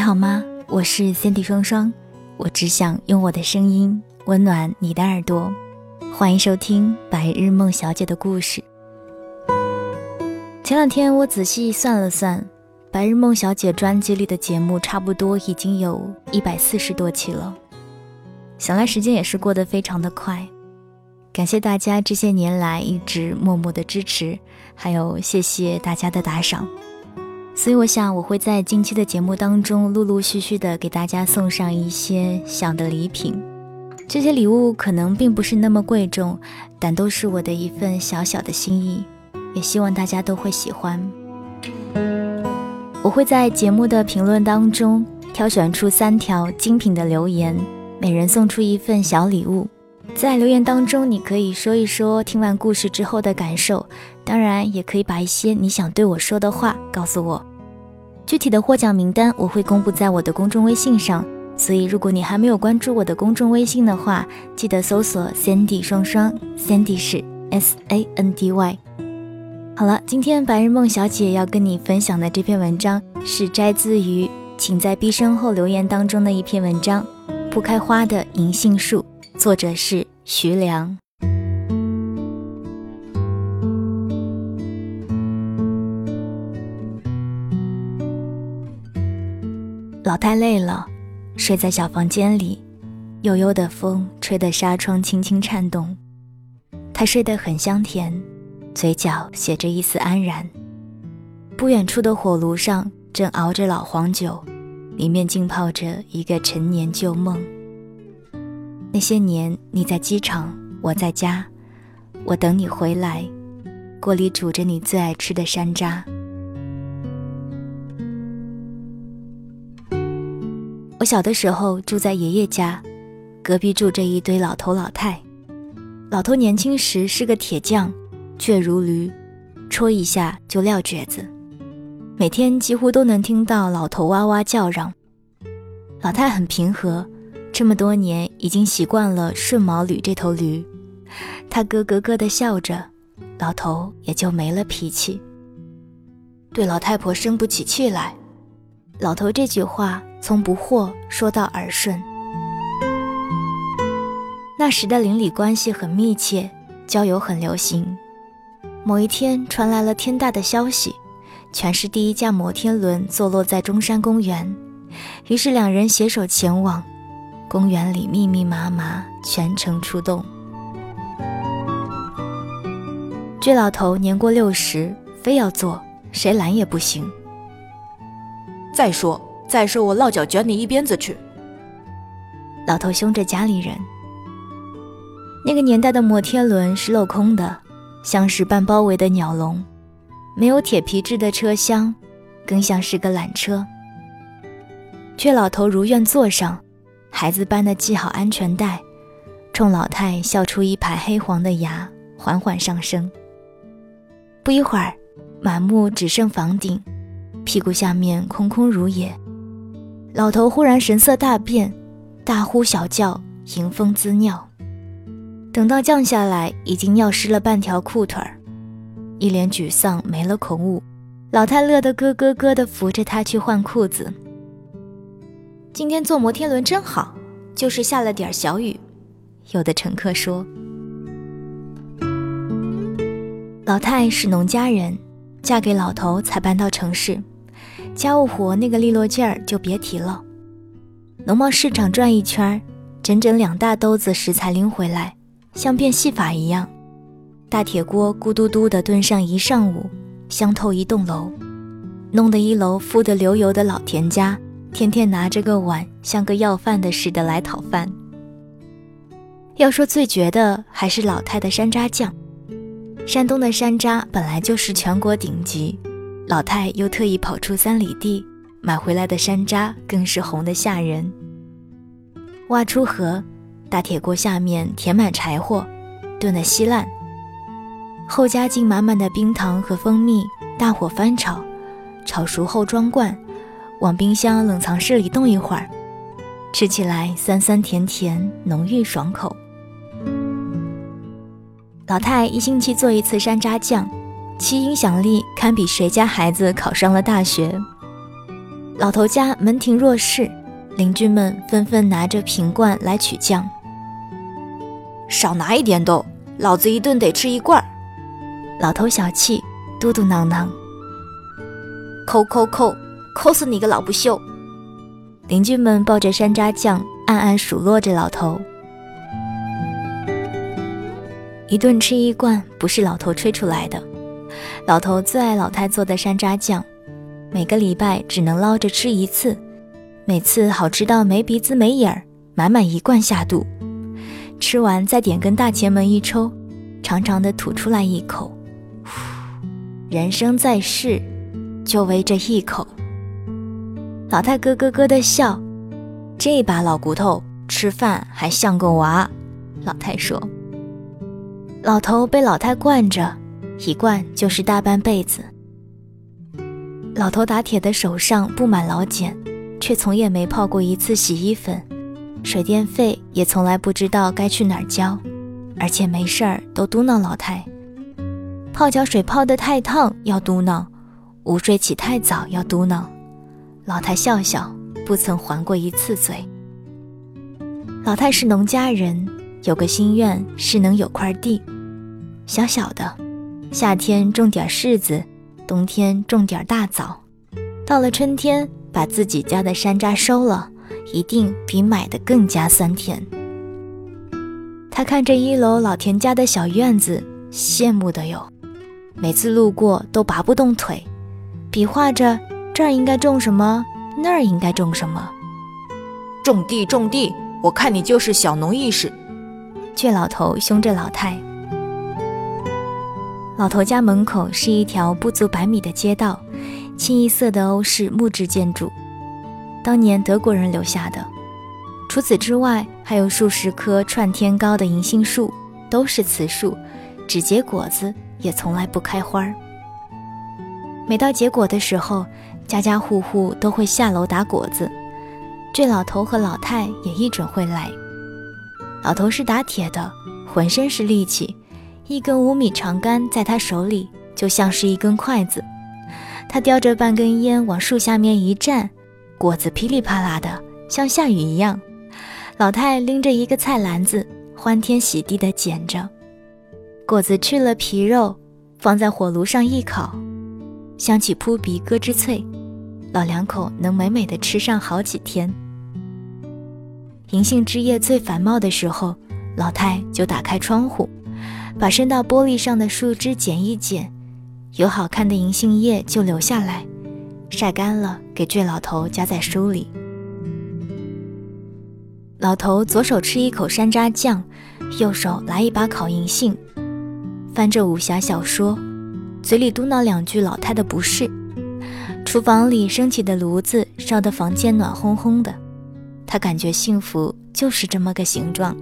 你好吗？我是 Cindy 双双，我只想用我的声音温暖你的耳朵。欢迎收听《白日梦小姐的故事》。前两天我仔细算了算，《白日梦小姐》专辑里的节目差不多已经有一百四十多期了。想来时间也是过得非常的快，感谢大家这些年来一直默默的支持，还有谢谢大家的打赏。所以我想我会在近期的节目当中陆陆续续的给大家送上一些小的礼品，这些礼物可能并不是那么贵重，但都是我的一份小小的心意。也希望大家都会喜欢。我会在节目的评论当中挑选出三条精品的留言，每人送出一份小礼物。在留言当中，你可以说一说听完故事之后的感受，当然也可以把一些你想对我说的话告诉我。具体的获奖名单我会公布在我的公众微信上，所以如果你还没有关注我的公众微信的话，记得搜索 Sandy 双双，Sandy 是 S A N D Y。好了，今天白日梦小姐要跟你分享的这篇文章是摘自于《请在毕生后留言》当中的一篇文章，《不开花的银杏树》，作者是徐良。老太累了，睡在小房间里，悠悠的风吹得纱窗轻轻颤动，她睡得很香甜。嘴角写着一丝安然。不远处的火炉上正熬着老黄酒，里面浸泡着一个陈年旧梦。那些年，你在机场，我在家，我等你回来，锅里煮着你最爱吃的山楂。我小的时候住在爷爷家，隔壁住着一堆老头老太。老头年轻时是个铁匠。倔如驴，戳一下就撂蹶子，每天几乎都能听到老头哇哇叫嚷。老太很平和，这么多年已经习惯了顺毛驴这头驴，他咯咯咯地笑着，老头也就没了脾气，对老太婆生不起气来。老头这句话从不惑说到耳顺。那时的邻里关系很密切，交友很流行。某一天传来了天大的消息，全市第一架摩天轮坐落在中山公园。于是两人携手前往，公园里密密麻麻，全程出动。这老头年过六十，非要坐，谁拦也不行。再说，再说，我落脚卷你一鞭子去！老头凶着家里人。那个年代的摩天轮是镂空的。像是半包围的鸟笼，没有铁皮制的车厢，更像是个缆车。却老头如愿坐上，孩子般的系好安全带，冲老太笑出一排黑黄的牙，缓缓上升。不一会儿，满目只剩房顶，屁股下面空空如也。老头忽然神色大变，大呼小叫，迎风滋尿。等到降下来，已经尿湿了半条裤腿儿，一脸沮丧，没了恐物。老太乐得咯咯咯地扶着他去换裤子。今天坐摩天轮真好，就是下了点小雨。有的乘客说：“老太是农家人，嫁给老头才搬到城市，家务活那个利落劲儿就别提了。农贸市场转一圈，整整两大兜子食材拎回来。”像变戏法一样，大铁锅咕嘟嘟地炖上一上午，香透一栋楼。弄得一楼富得流油的老田家，天天拿着个碗，像个要饭的似的来讨饭。要说最绝的，还是老太的山楂酱。山东的山楂本来就是全国顶级，老太又特意跑出三里地买回来的山楂，更是红得吓人。挖出河，大铁锅下面填满柴火，炖得稀烂，后加进满满的冰糖和蜂蜜，大火翻炒，炒熟后装罐，往冰箱冷藏室里冻一会儿，吃起来酸酸甜甜，浓郁爽口。老太一星期做一次山楂酱，其影响力堪比谁家孩子考上了大学。老头家门庭若市，邻居们纷纷拿着瓶罐来取酱。少拿一点都，老子一顿得吃一罐。老头小气，嘟嘟囔囔。抠抠抠，抠死你个老不休！邻居们抱着山楂酱，暗暗数落着老头。一顿吃一罐，不是老头吹出来的。老头最爱老太做的山楂酱，每个礼拜只能捞着吃一次，每次好吃到没鼻子没眼儿，满满一罐下肚。吃完再点根大前门一抽，长长的吐出来一口。呼人生在世，就为这一口。老太咯咯咯的笑，这把老骨头吃饭还像个娃。老太说。老头被老太惯着，一惯就是大半辈子。老头打铁的手上布满老茧，却从也没泡过一次洗衣粉，水电费也从来不知道该去哪儿交，而且没事儿都嘟囔老太：泡脚水泡得太烫要嘟囔，午睡起太早要嘟囔。老太笑笑，不曾还过一次嘴。老太是农家人。有个心愿是能有块地，小小的，夏天种点柿子，冬天种点大枣，到了春天把自己家的山楂收了，一定比买的更加酸甜。他看着一楼老田家的小院子，羡慕的哟，每次路过都拔不动腿，比划着这儿应该种什么，那儿应该种什么。种地种地，我看你就是小农意识。倔老头凶着老太。老头家门口是一条不足百米的街道，清一色的欧式木质建筑，当年德国人留下的。除此之外，还有数十棵串天高的银杏树，都是雌树，只结果子，也从来不开花。每到结果的时候，家家户户都会下楼打果子，这老头和老太也一准会来。老头是打铁的，浑身是力气，一根五米长杆在他手里就像是一根筷子。他叼着半根烟往树下面一站，果子噼里啪啦的，像下雨一样。老太拎着一个菜篮子，欢天喜地地捡着果子，去了皮肉，放在火炉上一烤，香气扑鼻，咯吱脆，老两口能美美的吃上好几天。银杏枝叶最繁茂的时候，老太就打开窗户，把伸到玻璃上的树枝剪一剪，有好看的银杏叶就留下来，晒干了给倔老头夹在书里。老头左手吃一口山楂酱，右手来一把烤银杏，翻着武侠小说，嘴里嘟囔两句老太的不是。厨房里升起的炉子烧得房间暖烘烘的。他感觉幸福就是这么个形状。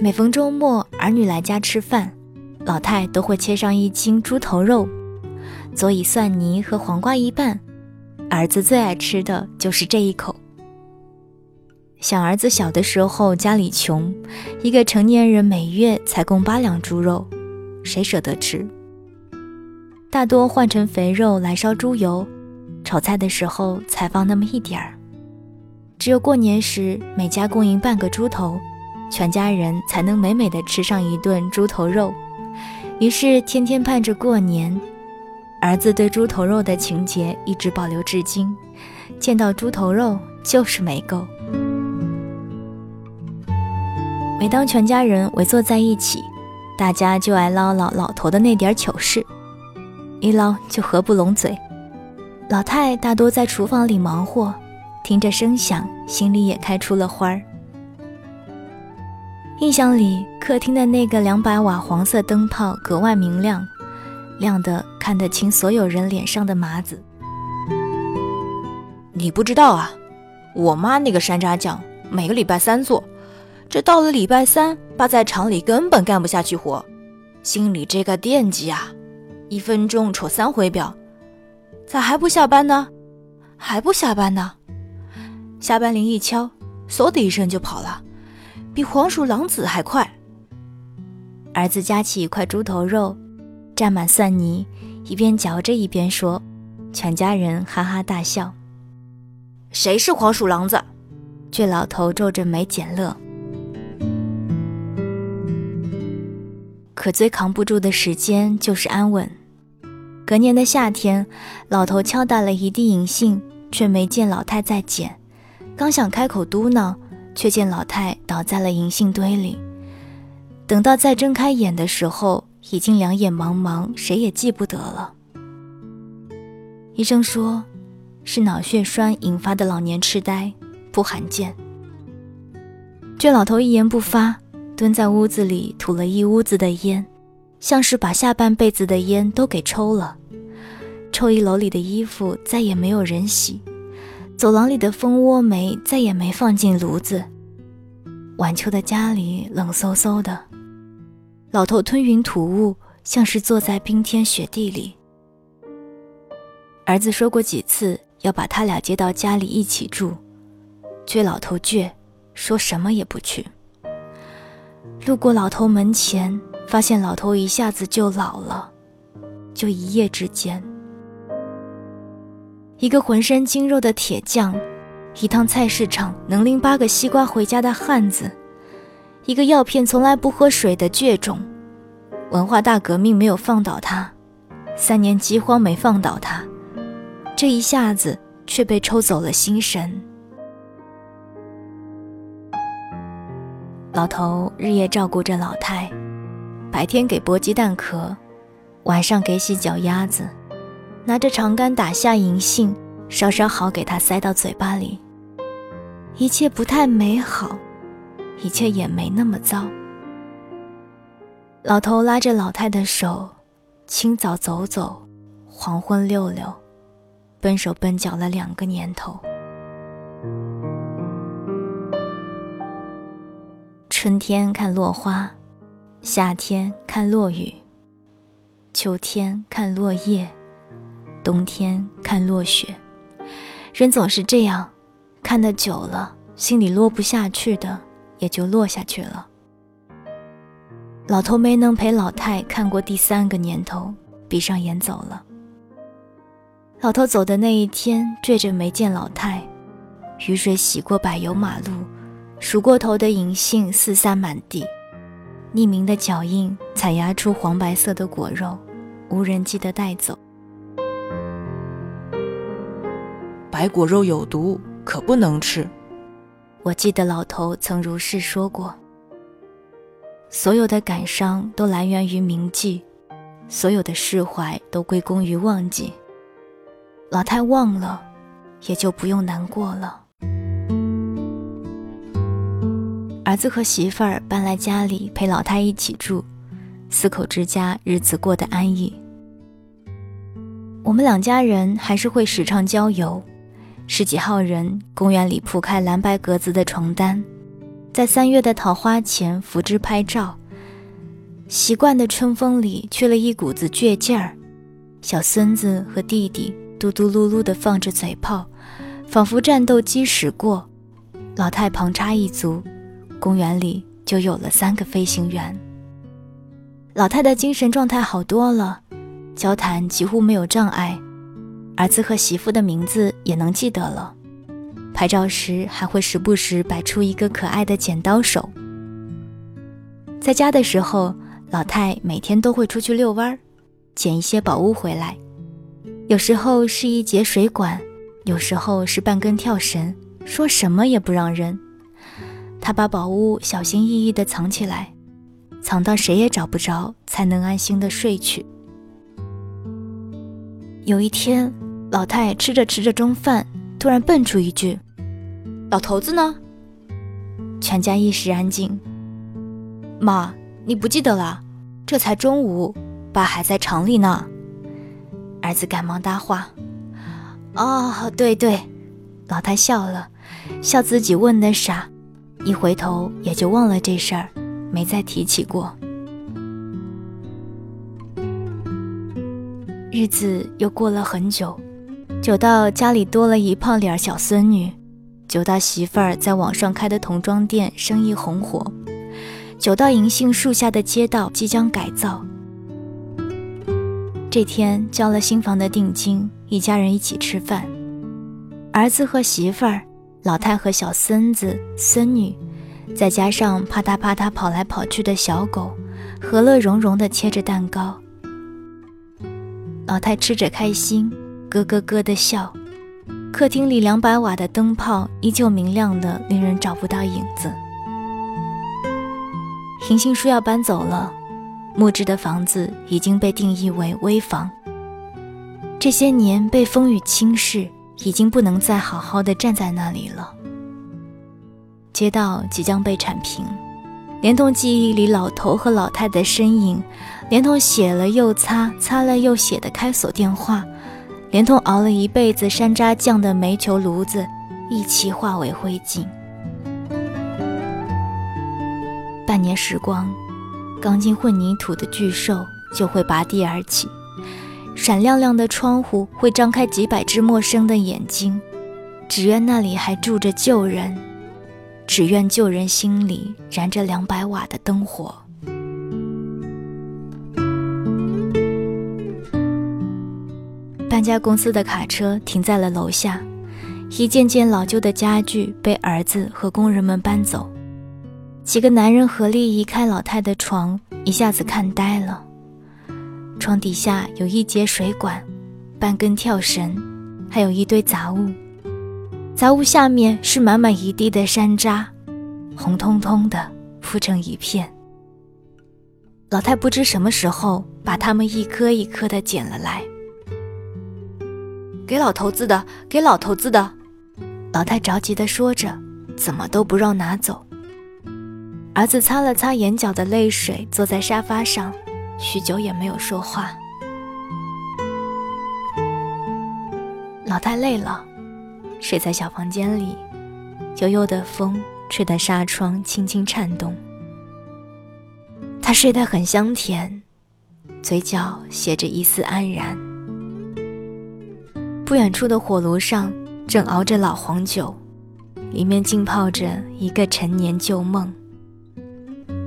每逢周末，儿女来家吃饭，老太都会切上一斤猪头肉，佐以蒜泥和黄瓜一拌。儿子最爱吃的就是这一口。想儿子小的时候家里穷，一个成年人每月才供八两猪肉，谁舍得吃？大多换成肥肉来烧猪油。炒菜的时候才放那么一点儿，只有过年时每家供应半个猪头，全家人才能美美的吃上一顿猪头肉。于是天天盼着过年，儿子对猪头肉的情节一直保留至今，见到猪头肉就是没够。每当全家人围坐在一起，大家就爱唠唠老头的那点糗事。一唠就合不拢嘴。老太大多在厨房里忙活，听着声响，心里也开出了花儿。印象里，客厅的那个两百瓦黄色灯泡格外明亮，亮得看得清所有人脸上的麻子。你不知道啊，我妈那个山楂酱每个礼拜三做，这到了礼拜三，爸在厂里根本干不下去活，心里这个惦记啊，一分钟戳三回表。咋还不下班呢？还不下班呢？下班铃一敲，嗖的一声就跑了，比黄鼠狼子还快。儿子夹起一块猪头肉，蘸满蒜泥，一边嚼着一边说，全家人哈哈大笑。谁是黄鼠狼子？倔老头皱着眉捡乐。可最扛不住的时间就是安稳。隔年的夏天，老头敲打了一地银杏，却没见老太在捡。刚想开口嘟囔，却见老太倒在了银杏堆里。等到再睁开眼的时候，已经两眼茫茫，谁也记不得了。医生说，是脑血栓引发的老年痴呆，不罕见。倔老头一言不发，蹲在屋子里吐了一屋子的烟。像是把下半辈子的烟都给抽了，臭衣篓里的衣服再也没有人洗，走廊里的蜂窝煤再也没放进炉子。晚秋的家里冷飕飕的，老头吞云吐雾，像是坐在冰天雪地里。儿子说过几次要把他俩接到家里一起住，倔老头倔，说什么也不去。路过老头门前。发现老头一下子就老了，就一夜之间。一个浑身筋肉的铁匠，一趟菜市场能拎八个西瓜回家的汉子，一个药片从来不喝水的倔种，文化大革命没有放倒他，三年饥荒没放倒他，这一下子却被抽走了心神。老头日夜照顾着老太。白天给剥鸡蛋壳，晚上给洗脚丫子，拿着长杆打下银杏，稍稍好给他塞到嘴巴里。一切不太美好，一切也没那么糟。老头拉着老太的手，清早走走，黄昏溜溜，笨手笨脚了两个年头。春天看落花。夏天看落雨，秋天看落叶，冬天看落雪。人总是这样，看得久了，心里落不下去的，也就落下去了。老头没能陪老太看过第三个年头，闭上眼走了。老头走的那一天，坠着没见老太。雨水洗过柏油马路，数过头的银杏四散满地。匿名的脚印踩压出黄白色的果肉，无人记得带走。白果肉有毒，可不能吃。我记得老头曾如是说过。所有的感伤都来源于铭记，所有的释怀都归功于忘记。老太忘了，也就不用难过了。儿子和媳妇儿搬来家里陪老太一起住，四口之家日子过得安逸。我们两家人还是会时常郊游，十几号人，公园里铺开蓝白格子的床单，在三月的桃花前扶枝拍照。习惯的春风里去了一股子倔劲儿，小孙子和弟弟嘟嘟噜噜地放着嘴炮，仿佛战斗机驶过，老太旁插一足。公园里就有了三个飞行员。老太的精神状态好多了，交谈几乎没有障碍，儿子和媳妇的名字也能记得了。拍照时还会时不时摆出一个可爱的剪刀手。在家的时候，老太每天都会出去遛弯儿，捡一些宝物回来。有时候是一节水管，有时候是半根跳绳，说什么也不让扔。他把宝物小心翼翼地藏起来，藏到谁也找不着，才能安心地睡去。有一天，老太吃着吃着中饭，突然蹦出一句：“老头子呢？”全家一时安静。妈，你不记得了？这才中午，爸还在厂里呢。儿子赶忙搭话：“哦，对对。”老太笑了，笑自己问的傻，一回头也就忘了这事儿，没再提起过。日子又过了很久，久到家里多了一胖脸小孙女，久到媳妇儿在网上开的童装店生意红火，久到银杏树下的街道即将改造。这天交了新房的定金，一家人一起吃饭，儿子和媳妇儿、老太和小孙子、孙女，再加上啪嗒啪嗒跑来跑去的小狗，和乐融融地切着蛋糕。老太吃着开心，咯咯咯的笑。客厅里两百瓦的灯泡依旧明亮的，令人找不到影子。银杏树要搬走了，木质的房子已经被定义为危房。这些年被风雨侵蚀，已经不能再好好的站在那里了。街道即将被铲平，连同记忆里老头和老太的身影。连同写了又擦，擦了又写的开锁电话，连同熬了一辈子山楂酱的煤球炉子，一起化为灰烬。半年时光，钢筋混凝土的巨兽就会拔地而起，闪亮亮的窗户会张开几百只陌生的眼睛，只愿那里还住着旧人，只愿旧人心里燃着两百瓦的灯火。搬家公司的卡车停在了楼下，一件件老旧的家具被儿子和工人们搬走。几个男人合力移开老太的床，一下子看呆了。床底下有一节水管，半根跳绳，还有一堆杂物。杂物下面是满满一地的山楂，红彤彤的铺成一片。老太不知什么时候把它们一颗一颗的捡了来。给老头子的，给老头子的。老太着急地说着，怎么都不让拿走。儿子擦了擦眼角的泪水，坐在沙发上，许久也没有说话。老太累了，睡在小房间里，悠悠的风吹得纱窗轻轻颤动。她睡得很香甜，嘴角写着一丝安然。不远处的火炉上正熬着老黄酒，里面浸泡着一个陈年旧梦。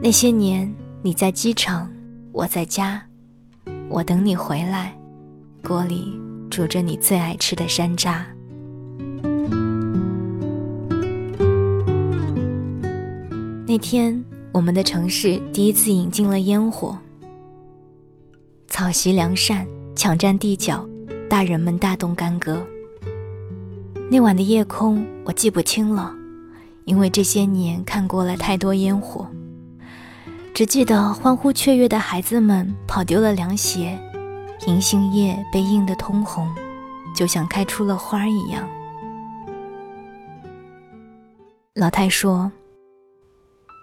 那些年，你在机场，我在家，我等你回来，锅里煮着你最爱吃的山楂。那天，我们的城市第一次引进了烟火，草席良善，抢占地角。大人们大动干戈。那晚的夜空我记不清了，因为这些年看过了太多烟火，只记得欢呼雀跃的孩子们跑丢了凉鞋，银杏叶被映得通红，就像开出了花一样。老太说：“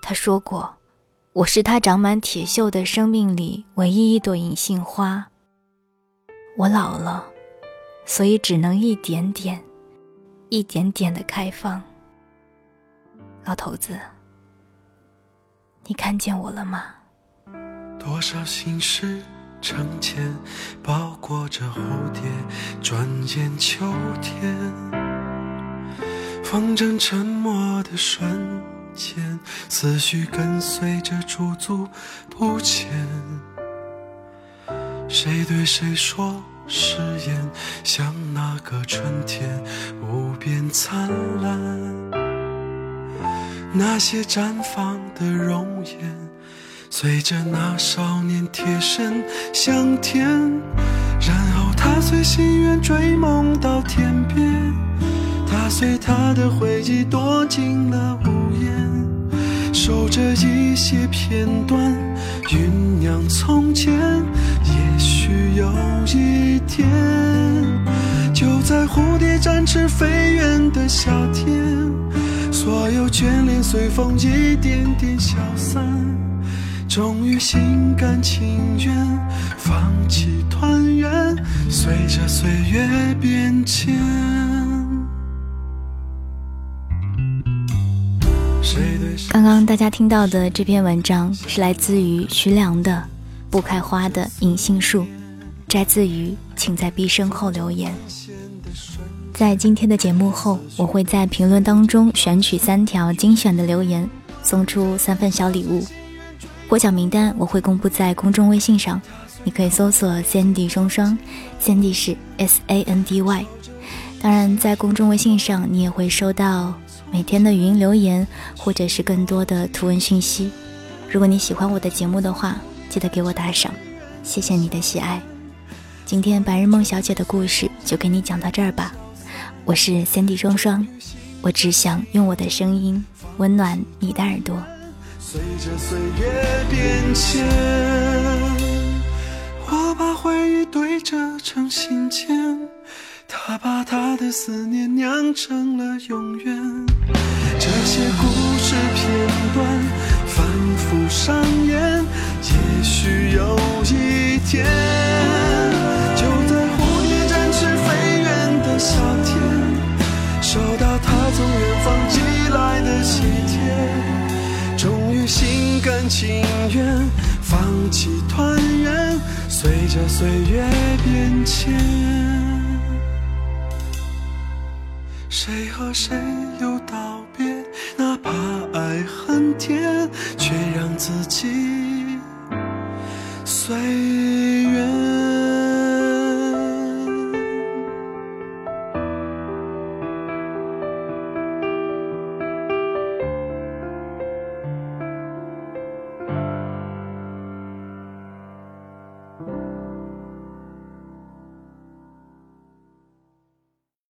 他说过，我是他长满铁锈的生命里唯一一朵银杏花。我老了。”所以只能一点点、一点点的开放。老头子，你看见我了吗？多少心事成茧，包裹着蝴蝶，转眼秋天。风筝沉默的瞬间，思绪跟随着驻足不前。谁对谁说？誓言像那个春天无边灿烂，那些绽放的容颜，随着那少年贴身向天，然后他随心愿追梦到天边，他随他的回忆躲进了屋檐，守着一些片段，酝酿从前，有一天，就在蝴蝶展翅飞远的夏天，所有眷恋随风一点点消散，终于心甘情愿放弃团圆，随着岁月变迁。刚刚大家听到的这篇文章是来自于徐良的《不开花的银杏树》，摘自于《请在毕生后留言》。在今天的节目后，我会在评论当中选取三条精选的留言，送出三份小礼物。获奖名单我会公布在公众微信上，你可以搜索 “Sandy 双双 ”，Sandy 是 S A N D Y。当然，在公众微信上你也会收到。每天的语音留言，或者是更多的图文讯息。如果你喜欢我的节目的话，记得给我打赏，谢谢你的喜爱。今天白日梦小姐的故事就给你讲到这儿吧。我是三 D 双双，我只想用我的声音温暖你的耳朵。随着岁月变迁，我把回忆堆着成信笺。他把他的思念酿成了永远，这些故事片段反复上演，也许有一天，夏天，收到他从远方寄来的喜帖，终于心甘情愿放弃团圆，随着岁月变迁。谁和谁又道别？哪怕爱很甜，却让自己随。